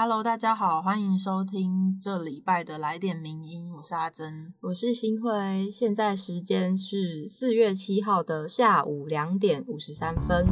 Hello，大家好，欢迎收听这礼拜的来点名音，我是阿珍，我是新辉，现在时间是四月七号的下午两点五十三分。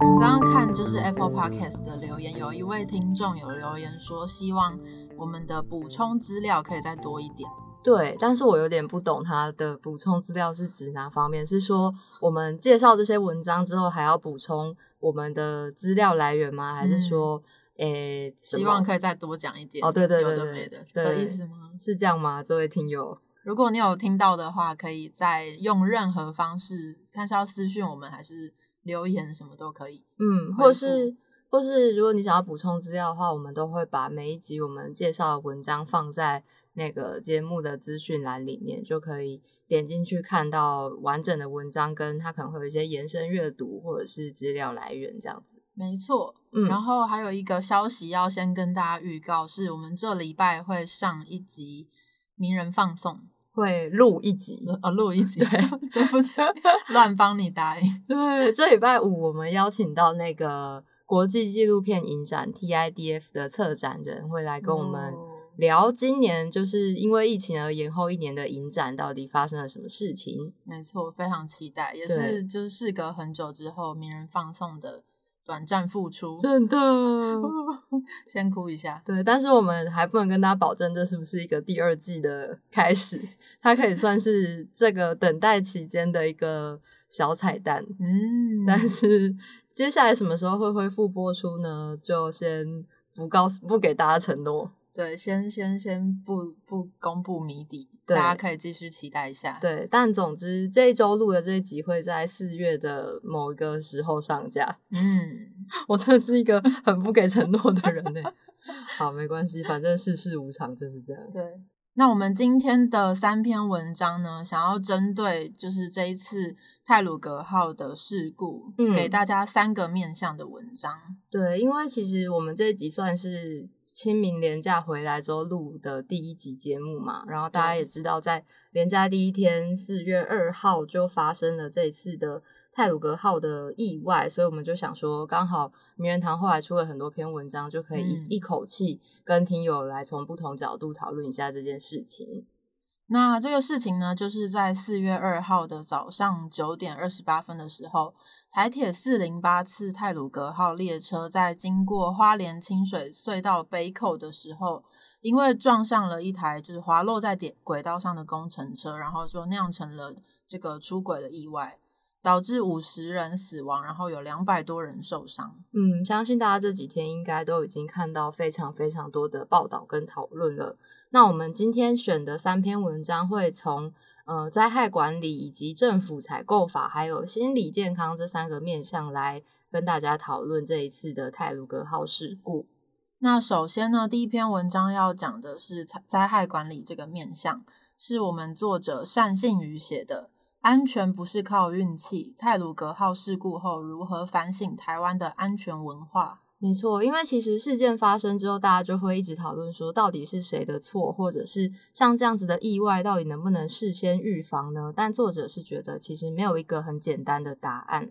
我们刚刚看就是 Apple Podcast 的留言，有一位听众有留言说，希望我们的补充资料可以再多一点。对，但是我有点不懂他的补充资料是指哪方面？是说我们介绍这些文章之后还要补充我们的资料来源吗？还是说，诶，希望可以再多讲一点？哦，对对对对对，的意思吗？是这样吗？这位听友，如果你有听到的话，可以再用任何方式，看是要私讯我们还是留言，什么都可以。嗯，或是或是如果你想要补充资料的话，我们都会把每一集我们介绍的文章放在。那个节目的资讯栏里面就可以点进去看到完整的文章，跟它可能会有一些延伸阅读或者是资料来源这样子。没错，嗯，然后还有一个消息要先跟大家预告，是我们这礼拜会上一集名人放送，会录一集啊，录一集。对，对不起，乱帮你答应。对，这礼拜五我们邀请到那个国际纪录片影展 TIDF 的策展人会来跟我们。聊今年就是因为疫情而延后一年的影展，到底发生了什么事情？没错，非常期待，也是就是事隔很久之后，名人放送的短暂复出，真的，先哭一下。对，但是我们还不能跟大家保证这是不是一个第二季的开始，它可以算是这个等待期间的一个小彩蛋。嗯，但是接下来什么时候会恢复播出呢？就先不告诉，不给大家承诺。对，先先先不不公布谜底，大家可以继续期待一下。对，但总之这一周录的这一集会在四月的某一个时候上架。嗯，我真的是一个很不给承诺的人呢。好，没关系，反正世事无常就是这样。对。那我们今天的三篇文章呢，想要针对就是这一次泰鲁格号的事故，给大家三个面向的文章。对，因为其实我们这一集算是清明连假回来之后录的第一集节目嘛，然后大家也知道，在连假第一天四月二号就发生了这一次的。泰鲁格号的意外，所以我们就想说，刚好名人堂后来出了很多篇文章，就可以一一口气跟听友来从不同角度讨论一下这件事情。那这个事情呢，就是在四月二号的早上九点二十八分的时候，台铁四零八次泰鲁格号列车在经过花莲清水隧道北口的时候，因为撞上了一台就是滑落在点轨道上的工程车，然后就酿成了这个出轨的意外。导致五十人死亡，然后有两百多人受伤。嗯，相信大家这几天应该都已经看到非常非常多的报道跟讨论了。那我们今天选的三篇文章会从呃灾害管理以及政府采购法，还有心理健康这三个面向来跟大家讨论这一次的泰鲁格号事故。那首先呢，第一篇文章要讲的是灾灾害管理这个面向，是我们作者单信宇写的。安全不是靠运气。泰鲁格号事故后，如何反省台湾的安全文化？没错，因为其实事件发生之后，大家就会一直讨论说，到底是谁的错，或者是像这样子的意外，到底能不能事先预防呢？但作者是觉得，其实没有一个很简单的答案。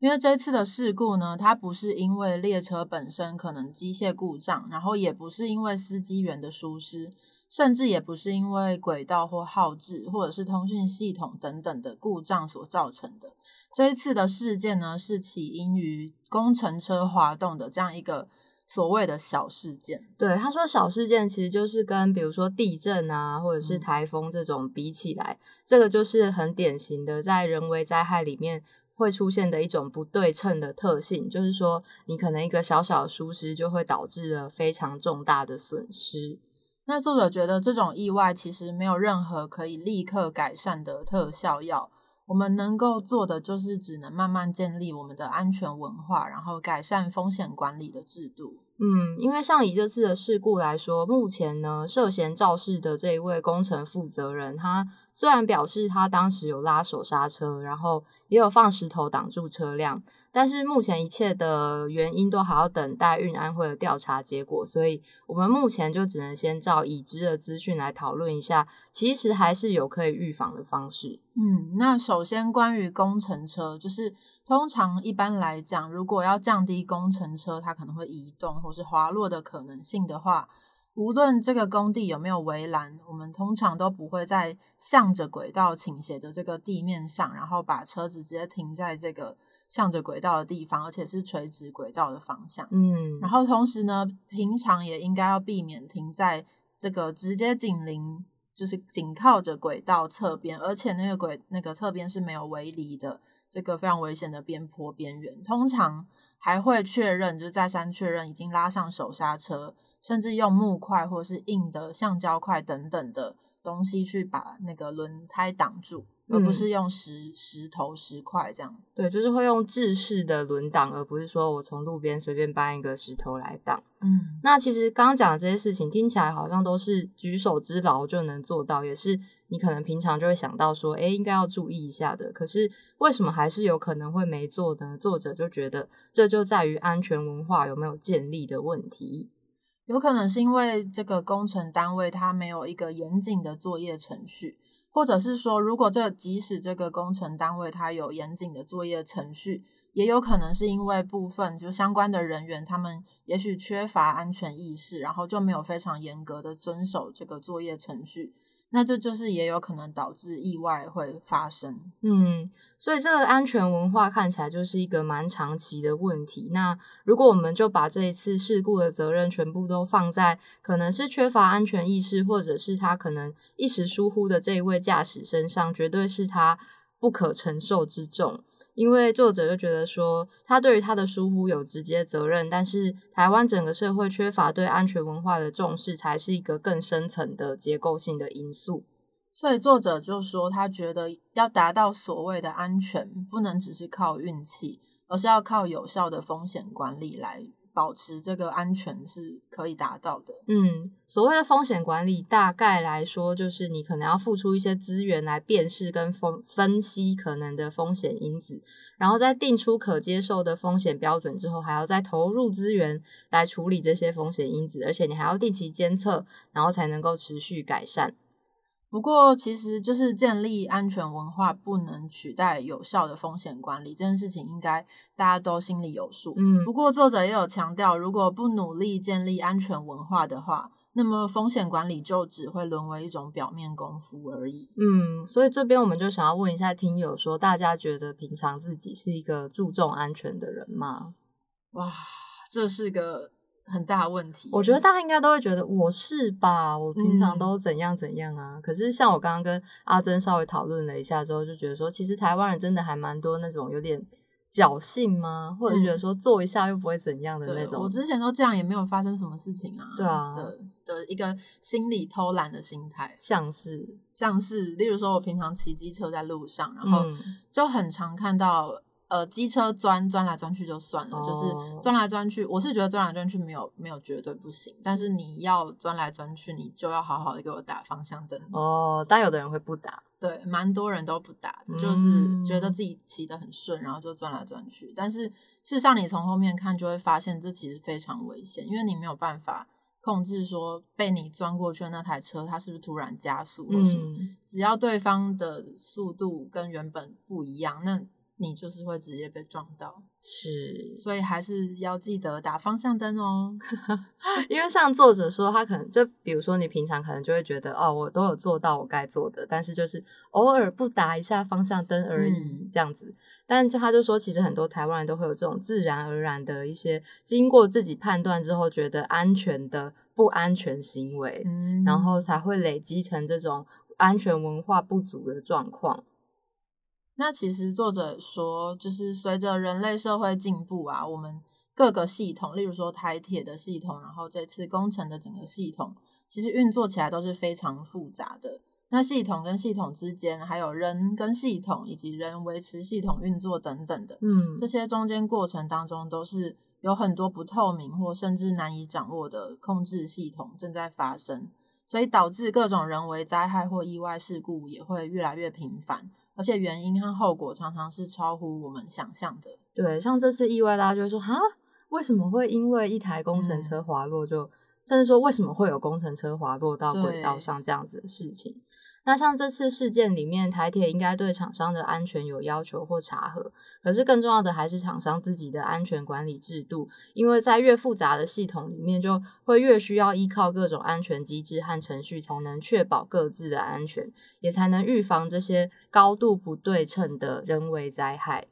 因为这次的事故呢，它不是因为列车本身可能机械故障，然后也不是因为司机员的疏失。甚至也不是因为轨道或耗质，或者是通讯系统等等的故障所造成的。这一次的事件呢，是起因于工程车滑动的这样一个所谓的小事件。对，他说小事件其实就是跟比如说地震啊，或者是台风这种比起来，这个就是很典型的在人为灾害里面会出现的一种不对称的特性，就是说你可能一个小小的疏失就会导致了非常重大的损失。那作者觉得这种意外其实没有任何可以立刻改善的特效药，我们能够做的就是只能慢慢建立我们的安全文化，然后改善风险管理的制度。嗯，因为像以这次的事故来说，目前呢涉嫌肇事的这一位工程负责人，他虽然表示他当时有拉手刹车，然后也有放石头挡住车辆。但是目前一切的原因都还要等待运安会的调查结果，所以我们目前就只能先照已知的资讯来讨论一下，其实还是有可以预防的方式。嗯，那首先关于工程车，就是通常一般来讲，如果要降低工程车它可能会移动或是滑落的可能性的话，无论这个工地有没有围栏，我们通常都不会在向着轨道倾斜的这个地面上，然后把车子直接停在这个向着轨道的地方，而且是垂直轨道的方向。嗯，然后同时呢，平常也应该要避免停在这个直接紧邻，就是紧靠着轨道侧边，而且那个轨那个侧边是没有围篱的，这个非常危险的边坡边缘。通常还会确认，就是再三确认已经拉上手刹车，甚至用木块或是硬的橡胶块等等的东西去把那个轮胎挡住，而不是用石石头石块这样。对，就是会用制式的轮挡，而不是说我从路边随便搬一个石头来挡。嗯，那其实刚刚讲的这些事情听起来好像都是举手之劳就能做到，也是你可能平常就会想到说，诶，应该要注意一下的。可是为什么还是有可能会没做呢？作者就觉得这就在于安全文化有没有建立的问题。有可能是因为这个工程单位它没有一个严谨的作业程序，或者是说，如果这即使这个工程单位它有严谨的作业程序，也有可能是因为部分就相关的人员他们也许缺乏安全意识，然后就没有非常严格的遵守这个作业程序。那这就是也有可能导致意外会发生。嗯，所以这个安全文化看起来就是一个蛮长期的问题。那如果我们就把这一次事故的责任全部都放在可能是缺乏安全意识，或者是他可能一时疏忽的这一位驾驶身上，绝对是他不可承受之重。因为作者就觉得说，他对于他的疏忽有直接责任，但是台湾整个社会缺乏对安全文化的重视，才是一个更深层的结构性的因素。所以作者就说，他觉得要达到所谓的安全，不能只是靠运气，而是要靠有效的风险管理来保持这个安全是可以达到的。嗯，所谓的风险管理，大概来说就是你可能要付出一些资源来辨识跟分分析可能的风险因子，然后在定出可接受的风险标准之后，还要再投入资源来处理这些风险因子，而且你还要定期监测，然后才能够持续改善。不过，其实就是建立安全文化不能取代有效的风险管理这件事情，应该大家都心里有数。嗯不过，作者也有强调，如果不努力建立安全文化的话，那么风险管理就只会沦为一种表面功夫而已。嗯，所以这边我们就想要问一下听友说，大家觉得平常自己是一个注重安全的人吗？哇，这是个很大的问题。我觉得大家应该都会觉得我是吧，我平常嗯都怎样怎样啊。可是像我刚刚跟阿珍稍微讨论了一下之后，就觉得说，其实台湾人真的还蛮多那种有点侥幸吗？或者是觉得说做一下又不会怎样的那种。我之前都这样，也没有发生什么事情啊。对啊的的一个心理偷懒的心态，像是，像是例如说，我平常骑机车在路上，然后嗯，就很常看到。呃，机车钻钻来钻去就算了，哦就是钻来钻去，我是觉得钻来钻去没有没有绝对不行，但是你要钻来钻去，你就要好好的给我打方向灯。哦，但有的人会不打，对，蛮多人都不打的，就是觉得自己骑得很顺，然后就钻来钻去。但是事实上，你从后面看就会发现，这其实非常危险，因为你没有办法控制说被你钻过去的那台车，它是不是突然加速或什么。嗯，只要对方的速度跟原本不一样，那你就是会直接被撞到。是所以还是要记得打方向灯哦。因为像作者说，他可能就比如说你平常可能就会觉得哦，我都有做到我该做的，但是就是偶尔不打一下方向灯而已，这样子。但就他就说，其实很多台湾人都会有这种自然而然的一些经过自己判断之后觉得安全的不安全行为，嗯然后才会累积成这种安全文化不足的状况。那其实作者说，就是随着人类社会进步啊，我们各个系统，例如说台铁的系统，然后这次工程的整个系统，其实运作起来都是非常复杂的。那系统跟系统之间，还有人跟系统，以及人维持系统运作等等的，嗯这些中间过程当中，都是有很多不透明或甚至难以掌握的控制系统正在发生，所以导致各种人为灾害或意外事故也会越来越频繁，而且原因和后果常常是超乎我们想象的。对，像这次意外，大家就会说哈，为什么会因为一台工程车滑落就，甚至说为什么会有工程车滑落到轨道上这样子的事情？那像这次事件里面，台铁应该对厂商的安全有要求或查核，可是更重要的还是厂商自己的安全管理制度，因为在越复杂的系统里面，就会越需要依靠各种安全机制和程序，才能确保各自的安全，也才能预防这些高度不对称的人为灾害。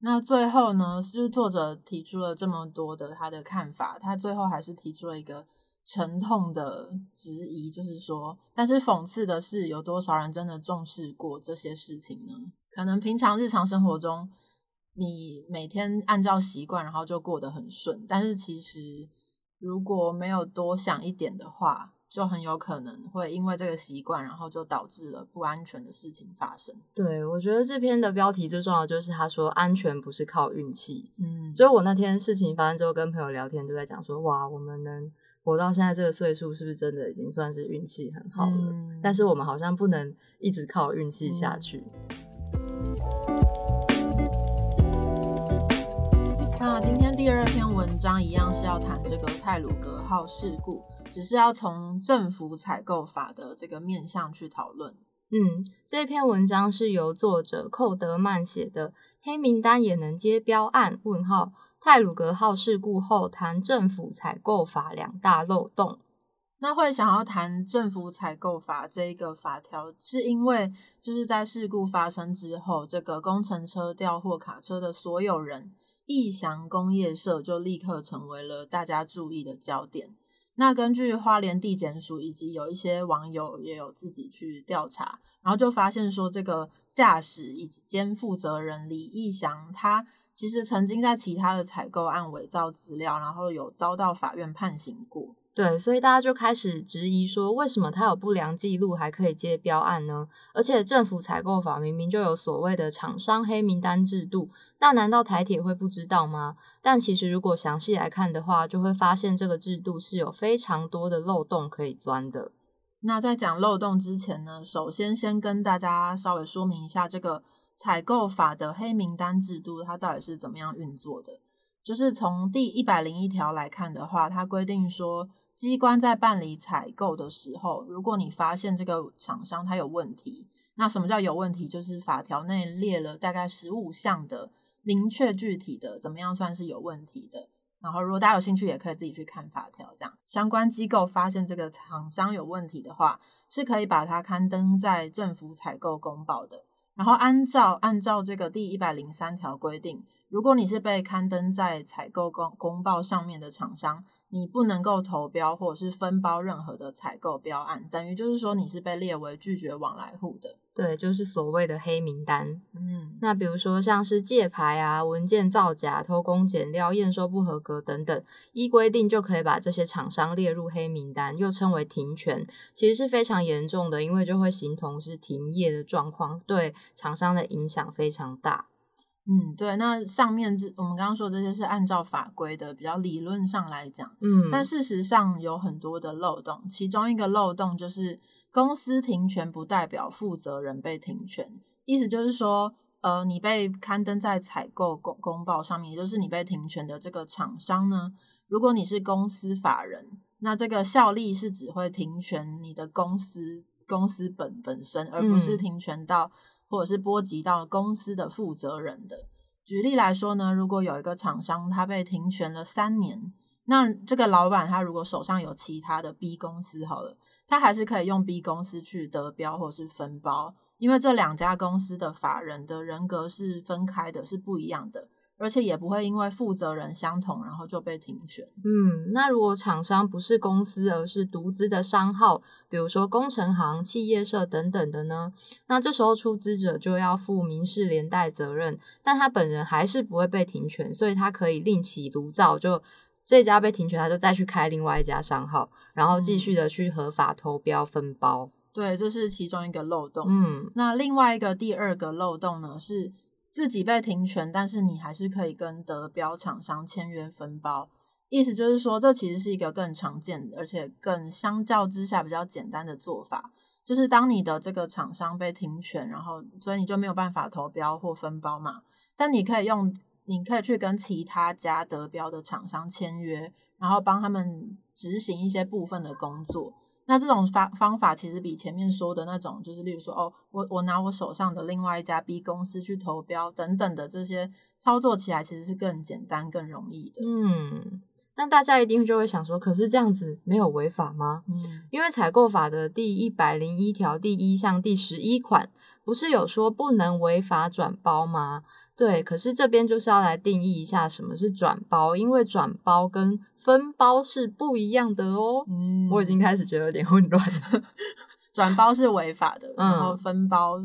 那最后呢，是作者提出了这么多的他的看法，他最后还是提出了一个沉痛的质疑，就是说，但是讽刺的是，有多少人真的重视过这些事情呢？可能平常日常生活中，你每天按照习惯，然后就过得很顺，但是其实如果没有多想一点的话。就很有可能会因为这个习惯，然后就导致了不安全的事情发生。对，我觉得这篇的标题最重要就是他说安全不是靠运气。嗯，所以我那天事情发生之后，跟朋友聊天就在讲说，哇，我们能活到现在这个岁数，是不是真的已经算是运气很好了？但是我们好像不能一直靠运气下去。那今天第二篇文章一样是要谈这个泰鲁格号事故。只是要从政府采购法的这个面向去讨论。嗯，这篇文章是由作者寇德曼写的，《黑名单也能接标案》问号泰鲁格号事故后谈政府采购法两大漏洞。那会想要谈政府采购法这一个法条，是因为就是在事故发生之后，这个工程车调货卡车的所有人，义祥工业社就立刻成为了大家注意的焦点。那根据花莲地检署以及有一些网友也有自己去调查，然后就发现说，这个驾驶以及兼负责人李义祥，他其实曾经在其他的采购案伪造资料，然后有遭到法院判刑过。对，所以大家就开始质疑说，为什么他有不良记录还可以接标案呢？而且政府采购法明明就有所谓的厂商黑名单制度，那难道台铁会不知道吗？但其实如果详细来看的话，就会发现这个制度是有非常多的漏洞可以钻的。那在讲漏洞之前呢，首先先跟大家稍微说明一下这个采购法的黑名单制度，它到底是怎么样运作的。就是从第一百零一条来看的话，它规定说。机关在办理采购的时候，如果你发现这个厂商他有问题，那什么叫有问题？就是法条内列了大概十五项的明确具体的，怎么样算是有问题的。然后如果大家有兴趣，也可以自己去看法条。这样相关机构发现这个厂商有问题的话，是可以把它刊登在政府采购公报的。然后按照按照这个第一百零三条规定。如果你是被刊登在采购公公报上面的厂商，你不能够投标或者是分包任何的采购标案，等于就是说你是被列为拒绝往来户的。对，就是所谓的黑名单。嗯，那比如说像是借牌啊、文件造假、偷工减料、验收不合格等等，依规定就可以把这些厂商列入黑名单，又称为停权，其实是非常严重的，因为就会形同是停业的状况，对厂商的影响非常大。嗯，对，那上面这我们刚刚说这些是按照法规的，比较理论上来讲，嗯，但事实上有很多的漏洞，其中一个漏洞就是公司停权不代表负责人被停权，意思就是说，呃，你被刊登在采购公公报上面，也就是你被停权的这个厂商呢，如果你是公司法人，那这个效力是只会停权你的公司公司本本身，而不是停权到。或者是波及到公司的负责人的。举例来说呢，如果有一个厂商他被停权了三年，那这个老板他如果手上有其他的 B 公司，好了，他还是可以用 B 公司去得标或是分包，因为这两家公司的法人的人格是分开的，是不一样的。而且也不会因为负责人相同，然后就被停权。嗯，那如果厂商不是公司，而是独资的商号，比如说工程行、企业社等等的呢？那这时候出资者就要负民事连带责任，但他本人还是不会被停权，所以他可以另起炉灶，就这家被停权，他就再去开另外一家商号，然后继续的去合法投标分包。对，这是其中一个漏洞。嗯，那另外一个第二个漏洞呢是。自己被停权，但是你还是可以跟得标厂商签约分包，意思就是说，这其实是一个更常见，而且更相较之下比较简单的做法，就是当你的这个厂商被停权，然后所以你就没有办法投标或分包嘛，但你可以用，你可以去跟其他家得标的厂商签约，然后帮他们执行一些部分的工作。那这种方方法其实比前面说的那种，就是例如说，哦，我我拿我手上的另外一家 B 公司去投标等等的这些操作起来，其实是更简单、更容易的。嗯，那大家一定就会想说，可是这样子没有违法吗？嗯因为采购法的第一百零一条第一项第十一款，不是有说不能违法转包吗？对，可是这边就是要来定义一下什么是转包，因为转包跟分包是不一样的哦。嗯我已经开始觉得有点混乱了。转包是违法的，嗯然后分包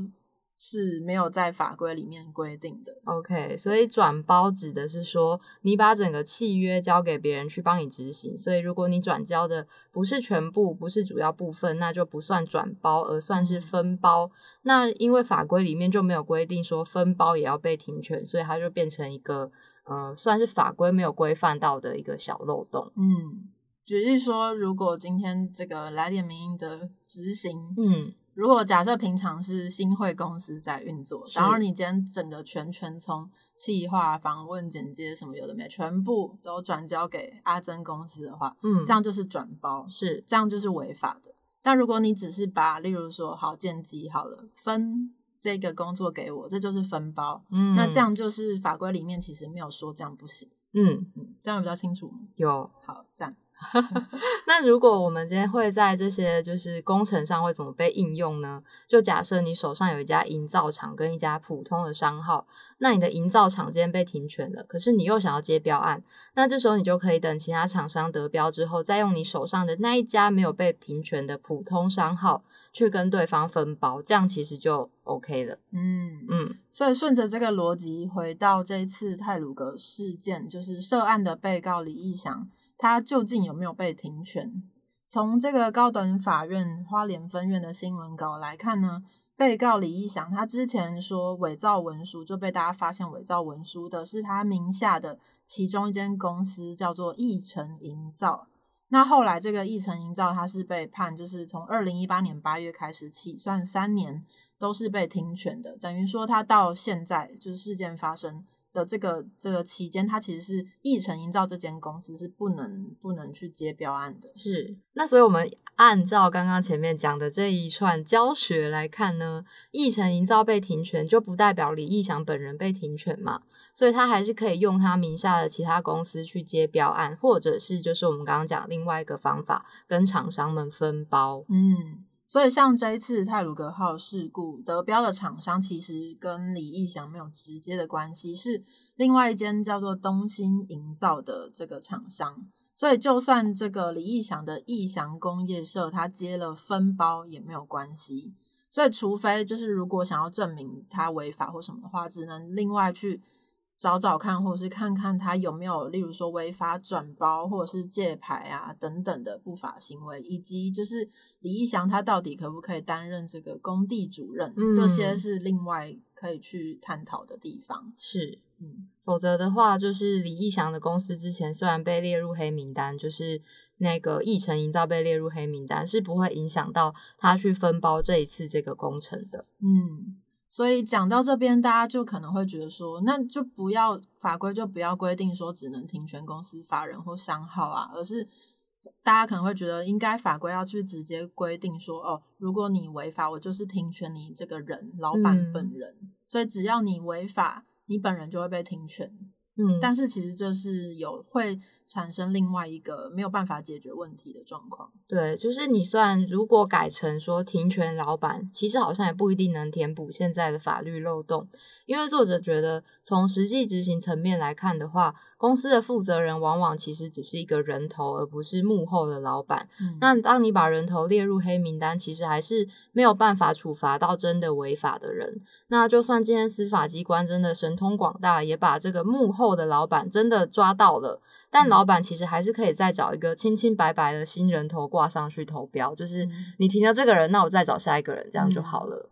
是没有在法规里面规定的。OK，所以转包指的是说，你把整个契约交给别人去帮你执行，所以如果你转交的不是全部，不是主要部分，那就不算转包，而算是分包。那因为法规里面就没有规定说分包也要被停权，所以它就变成一个呃，算是法规没有规范到的一个小漏洞。嗯，举例说，如果今天这个来点名义的执行，嗯如果假设平常是新会公司在运作，然后你今天整个全权从企划、访问、剪接什么有的没，全部都转交给阿珍公司的话，嗯，这样就是转包，是这样就是违法的。但如果你只是把，例如说好剪辑好了，分这个工作给我，这就是分包，嗯，那这样就是法规里面其实没有说这样不行，嗯嗯，这样比较清楚吗？有好，赞。那如果我们今天会在这些就是工程上会怎么被应用呢？就假设你手上有一家营造厂跟一家普通的商号，那你的营造厂今天被停权了，可是你又想要接标案，那这时候你就可以等其他厂商得标之后，再用你手上的那一家没有被停权的普通商号去跟对方分包，这样其实就 OK 了。嗯嗯所以顺着这个逻辑回到这一次泰鲁格事件，就是涉案的被告李义祥，他究竟有没有被停权？从这个高等法院花莲分院的新闻稿来看呢，被告李义祥他之前说伪造文书，就被大家发现伪造文书的是他名下的其中一间公司，叫做义成营造。那后来这个义成营造，他是被判就是从二零一八年八月开始起算三年，都是被停权的，等于说他到现在就是事件发生的这个这个期间，他其实是义成营造这间公司是不能不能去接标案的。是，那所以我们按照刚刚前面讲的这一串教学来看呢，义成营造被停权，就不代表李义祥本人被停权嘛，所以他还是可以用他名下的其他公司去接标案，或者是就是我们刚刚讲另外一个方法，跟厂商们分包。嗯，所以像这一次泰鲁格号事故得标的厂商，其实跟李义祥没有直接的关系，是另外一间叫做东兴营造的这个厂商。所以，就算这个李义祥的义祥工业社，他接了分包也没有关系。所以，除非就是如果想要证明他违法或什么的话，只能另外去找找看，或者是看看他有没有，例如说违法转包或者是借牌啊等等的不法行为，以及就是李义祥他到底可不可以担任这个工地主任，嗯这些是另外可以去探讨的地方。是，嗯否则的话，就是李义祥的公司之前虽然被列入黑名单，就是那个义成营造被列入黑名单，是不会影响到他去分包这一次这个工程的。嗯，所以讲到这边，大家就可能会觉得说，那就不要法规就不要规定说只能停权公司法人或商号啊，而是大家可能会觉得应该法规要去直接规定说，哦，如果你违法，我就是停权你这个人老板嗯。本人，所以只要你违法，你本人就会被停权。嗯，但是其实这是有会产生另外一个没有办法解决问题的状况。对，就是你虽然如果改成说停权老板，其实好像也不一定能填补现在的法律漏洞，因为作者觉得从实际执行层面来看的话，公司的负责人往往其实只是一个人头，而不是幕后的老板。嗯那当你把人头列入黑名单，其实还是没有办法处罚到真的违法的人。那就算今天司法机关真的神通广大，也把这个幕后的老板真的抓到了，但嗯老板其实还是可以再找一个清清白白的新人头挂上去投标，就是嗯你停了这个人，那我再找下一个人，这样就好了。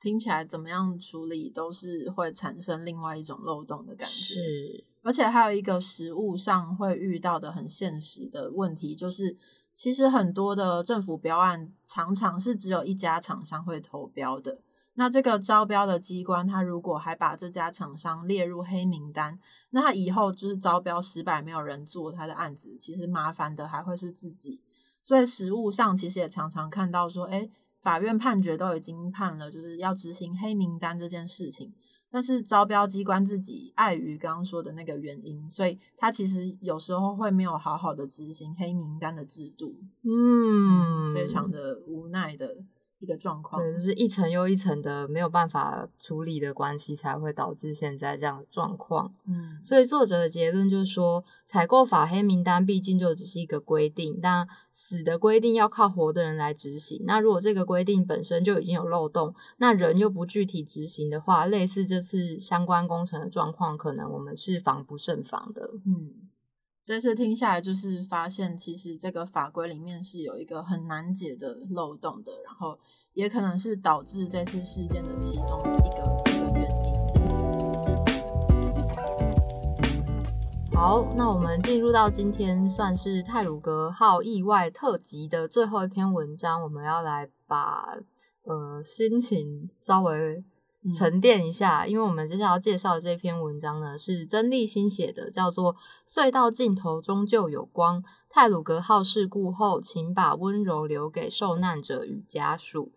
听起来怎么样处理都是会产生另外一种漏洞的感觉。是，而且还有一个实物上会遇到的很现实的问题，就是其实很多的政府标案常常是只有一家厂商会投标的。那这个招标的机关，他如果还把这家厂商列入黑名单，那他以后就是招标失败，没有人做他的案子，其实麻烦的还会是自己。所以实务上其实也常常看到说，哎，法院判决都已经判了，就是要执行黑名单这件事情。但是招标机关自己碍于刚刚说的那个原因，所以他其实有时候会没有好好的执行黑名单的制度，嗯，非常的无奈的。一个状况，对，就是一层又一层的没有办法处理的关系，才会导致现在这样的状况。嗯，所以作者的结论就是说，采购法黑名单毕竟就只是一个规定，但死的规定要靠活的人来执行。那如果这个规定本身就已经有漏洞，那人又不具体执行的话，类似这次相关工程的状况，可能我们是防不胜防的。嗯，这次听下来，就是发现其实这个法规里面是有一个很难解的漏洞的，然后。也可能是导致这次事件的其中一个一个原因。好，那我们进入到今天算是泰鲁格号意外特辑的最后一篇文章，我们要来把呃心情稍微沉淀一下，因为我们接下来要介绍的这篇文章呢是曾立新写的，叫做《隧道尽头终究有光》。泰鲁格号事故后，请把温柔留给受难者与家属。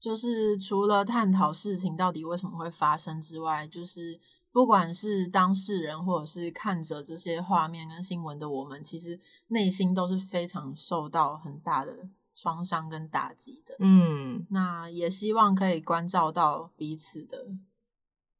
就是除了探讨事情到底为什么会发生之外，就是不管是当事人或者是看着这些画面跟新闻的我们，其实内心都是非常受到很大的创伤跟打击的。嗯，那也希望可以关照到彼此的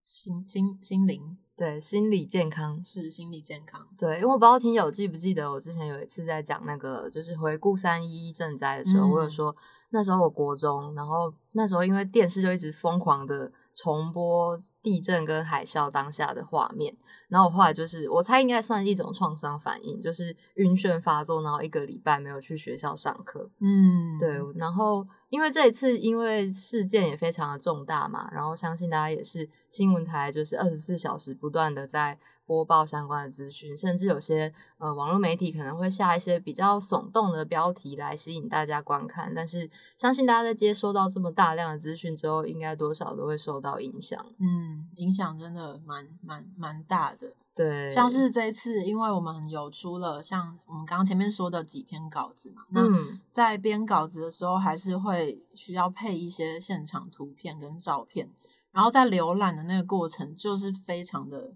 心心心灵。对，心理健康是心理健康。对，因为我不知道听友记不记得，我之前有一次在讲那个，就是回顾三一一赈灾的时候，我有说那时候我国中，然后那时候因为电视就一直疯狂的重播地震跟海啸当下的画面，然后我后来就是我猜应该算一种创伤反应，就是晕眩发作，然后一个礼拜没有去学校上课。嗯，对，然后因为这一次因为事件也非常的重大嘛，然后相信大家也是新闻台就是二十四小时。不断的在播报相关的资讯，甚至有些呃网络媒体可能会下一些比较耸动的标题来吸引大家观看，但是相信大家在接收到这么大量的资讯之后，应该多少都会受到影响。嗯，影响真的蛮蛮蛮大的。对，像是这一次，因为我们有出了像我们刚刚前面说的几篇稿子嘛，那在编稿子的时候，还是会需要配一些现场图片跟照片。然后在浏览的那个过程，就是非常的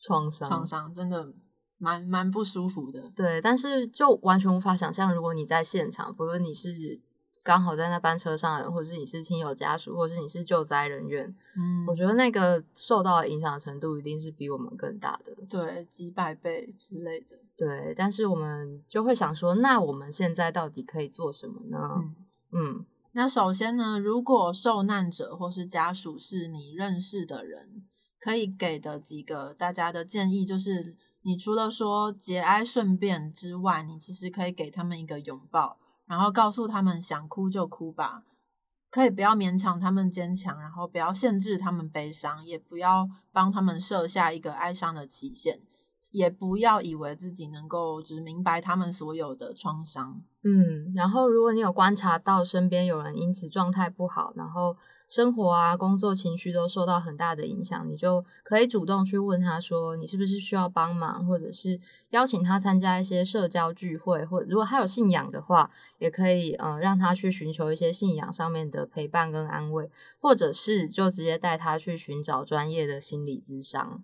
创伤，创伤真的蛮蛮不舒服的。对，但是就完全无法想象，如果你在现场，不论你是刚好在那班车上的人，或者是你是亲友家属，或者是你是救灾人员，嗯，我觉得那个受到的影响程度一定是比我们更大的，对，几百倍之类的。对，但是我们就会想说，那我们现在到底可以做什么呢？嗯。那首先呢，如果受难者或是家属是你认识的人，可以给的几个大家的建议就是，你除了说节哀顺变之外，你其实可以给他们一个拥抱，然后告诉他们想哭就哭吧，可以不要勉强他们坚强，然后不要限制他们悲伤，也不要帮他们设下一个哀伤的期限。也不要以为自己能够只是明白他们所有的创伤，嗯，然后如果你有观察到身边有人因此状态不好，然后生活啊、工作、情绪都受到很大的影响，你就可以主动去问他说，你是不是需要帮忙，或者是邀请他参加一些社交聚会，或者如果他有信仰的话，也可以呃让他去寻求一些信仰上面的陪伴跟安慰，或者是就直接带他去寻找专业的心理咨商。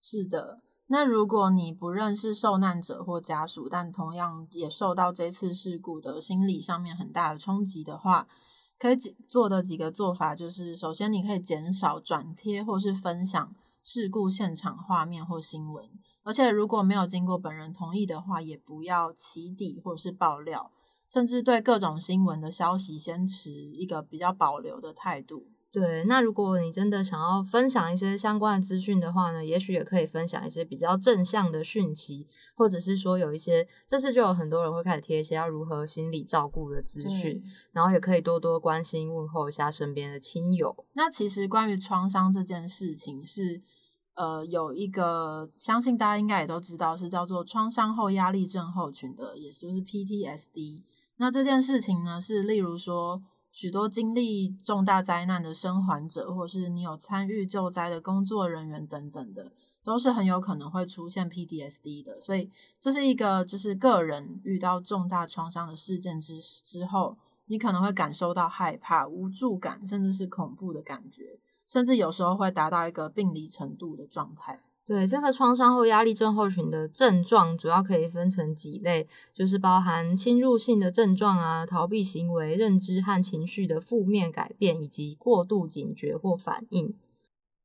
是的。那如果你不认识受难者或家属，但同样也受到这次事故的心理上面很大的冲击的话，可以做的几个做法就是：首先，你可以减少转贴或是分享事故现场画面或新闻；而且，如果没有经过本人同意的话，也不要起底或是爆料，甚至对各种新闻的消息先持一个比较保留的态度。对，那如果你真的想要分享一些相关的资讯的话呢，也许也可以分享一些比较正向的讯息，或者是说有一些这次就有很多人会开始贴一些要如何心理照顾的资讯，然后也可以多多关心问候一下身边的亲友。那其实关于创伤这件事情是，呃，有一个相信大家应该也都知道是叫做创伤后压力症候群的，也就是 PTSD。那这件事情呢，是例如说。许多经历重大灾难的生还者，或是你有参与救灾的工作人员等等的，都是很有可能会出现 PTSD 的。所以这是一个就是个人遇到重大创伤的事件之之后，你可能会感受到害怕、无助感，甚至是恐怖的感觉，甚至有时候会达到一个病理程度的状态。对这个创伤后压力症候群的症状，主要可以分成几类，就是包含侵入性的症状啊、逃避行为、认知和情绪的负面改变，以及过度警觉或反应。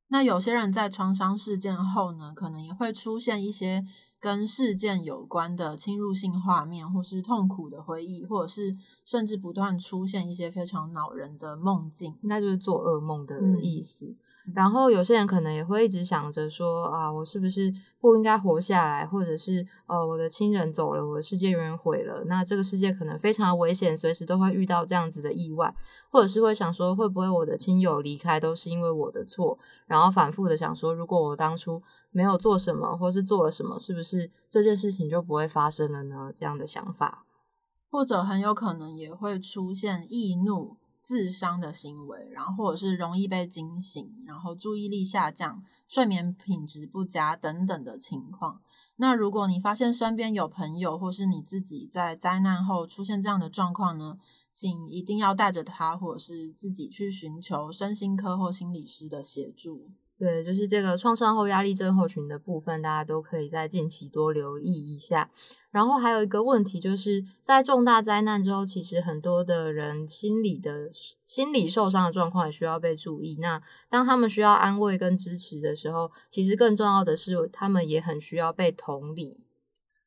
那有些人在创伤事件后呢，可能也会出现一些跟事件有关的侵入性画面，或是痛苦的回忆，或者是甚至不断出现一些非常恼人的梦境，那就是做噩梦的意思。然后有些人可能也会一直想着说啊，我是不是不应该活下来，或者是呃，我的亲人走了，我的世界永远毁了。那这个世界可能非常危险，随时都会遇到这样子的意外，或者是会想说，会不会我的亲友离开都是因为我的错？然后反复的想说，如果我当初没有做什么，或是做了什么，是不是这件事情就不会发生了呢？这样的想法，或者很有可能也会出现易怒。自伤的行为，然后或者是容易被惊醒，然后注意力下降、睡眠品质不佳等等的情况。那如果你发现身边有朋友或是你自己在灾难后出现这样的状况呢，请一定要带着他或者是自己去寻求身心科或心理师的协助。对，就是这个创伤后压力症候群的部分，大家都可以在近期多留意一下。然后还有一个问题，就是在重大灾难之后，其实很多的人心理的心理受伤的状况也需要被注意。那当他们需要安慰跟支持的时候，其实更重要的是，他们也很需要被同理。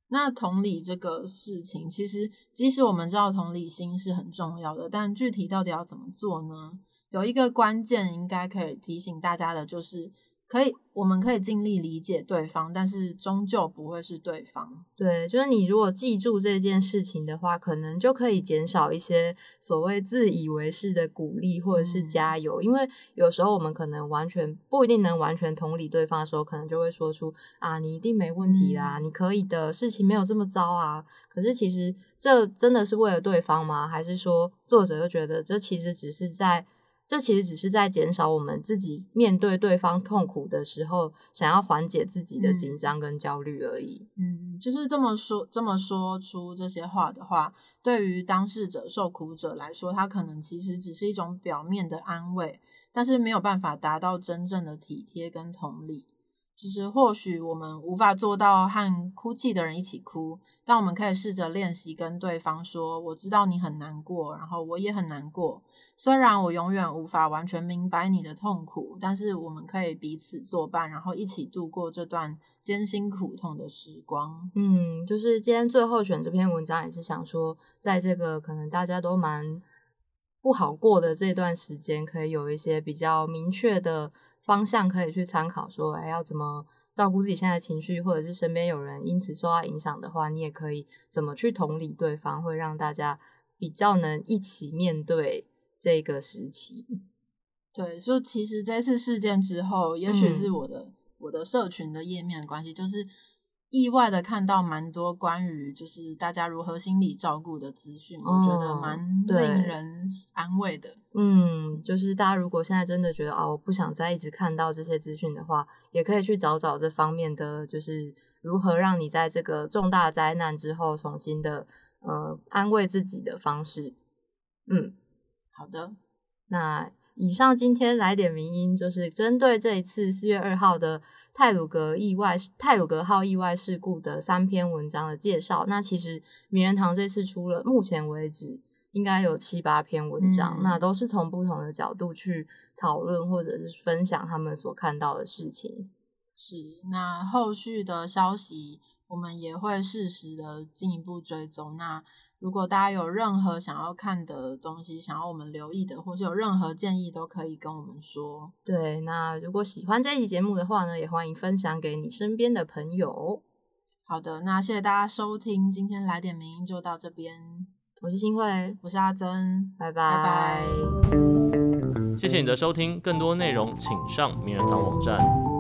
那同理这个事情，其实即使我们知道同理心是很重要的，但具体到底要怎么做呢？有一个关键应该可以提醒大家的，就是可以，我们可以尽力理解对方，但是终究不会是对方。对，就是你如果记住这件事情的话，可能就可以减少一些所谓自以为是的鼓励或者是加油。因为有时候我们可能完全不一定能完全同理对方的时候，可能就会说出啊，你一定没问题啦，你可以的，事情没有这么糟啊。可是其实这真的是为了对方吗？还是说作者又觉得这其实只是在。这其实只是在减少我们自己面对对方痛苦的时候，想要缓解自己的紧张跟焦虑而已。嗯，就是这么说，这么说出这些话的话，对于当事者、受苦者来说，他可能其实只是一种表面的安慰，但是没有办法达到真正的体贴跟同理。就是或许我们无法做到和哭泣的人一起哭，但我们可以试着练习跟对方说：“我知道你很难过，然后我也很难过。虽然我永远无法完全明白你的痛苦，但是我们可以彼此作伴，然后一起度过这段艰辛苦痛的时光。”嗯，就是今天最后选这篇文章，也是想说，在这个可能大家都蛮不好过的这段时间，可以有一些比较明确的。方向可以去参考，说哎，要怎么照顾自己现在情绪，或者是身边有人因此受到影响的话，你也可以怎么去同理对方，会让大家比较能一起面对这个时期。对，所以其实这次事件之后，也许是我的我的社群的页面关系，就是。意外的看到蛮多关于就是大家如何心理照顾的资讯，我觉得蛮令人安慰的。嗯，就是大家如果现在真的觉得啊，我不想再一直看到这些资讯的话，也可以去找找这方面的，就是如何让你在这个重大灾难之后重新的呃安慰自己的方式。嗯，好的，那。以上今天来点名音，就是针对这一次四月二号的泰鲁格意外泰鲁格号意外事故的三篇文章的介绍。那其实名人堂这次出了，目前为止应该有七八篇文章，那都是从不同的角度去讨论或者是分享他们所看到的事情。是，那后续的消息我们也会适时的进一步追踪。那如果大家有任何想要看的东西，想要我们留意的，或是有任何建议，都可以跟我们说。对，那如果喜欢这一期节目的话呢，也欢迎分享给你身边的朋友。好的，那谢谢大家收听，今天来点名就到这边。我是新慧，我是阿珍，拜拜拜拜。谢谢你的收听，更多内容请上名人堂网站。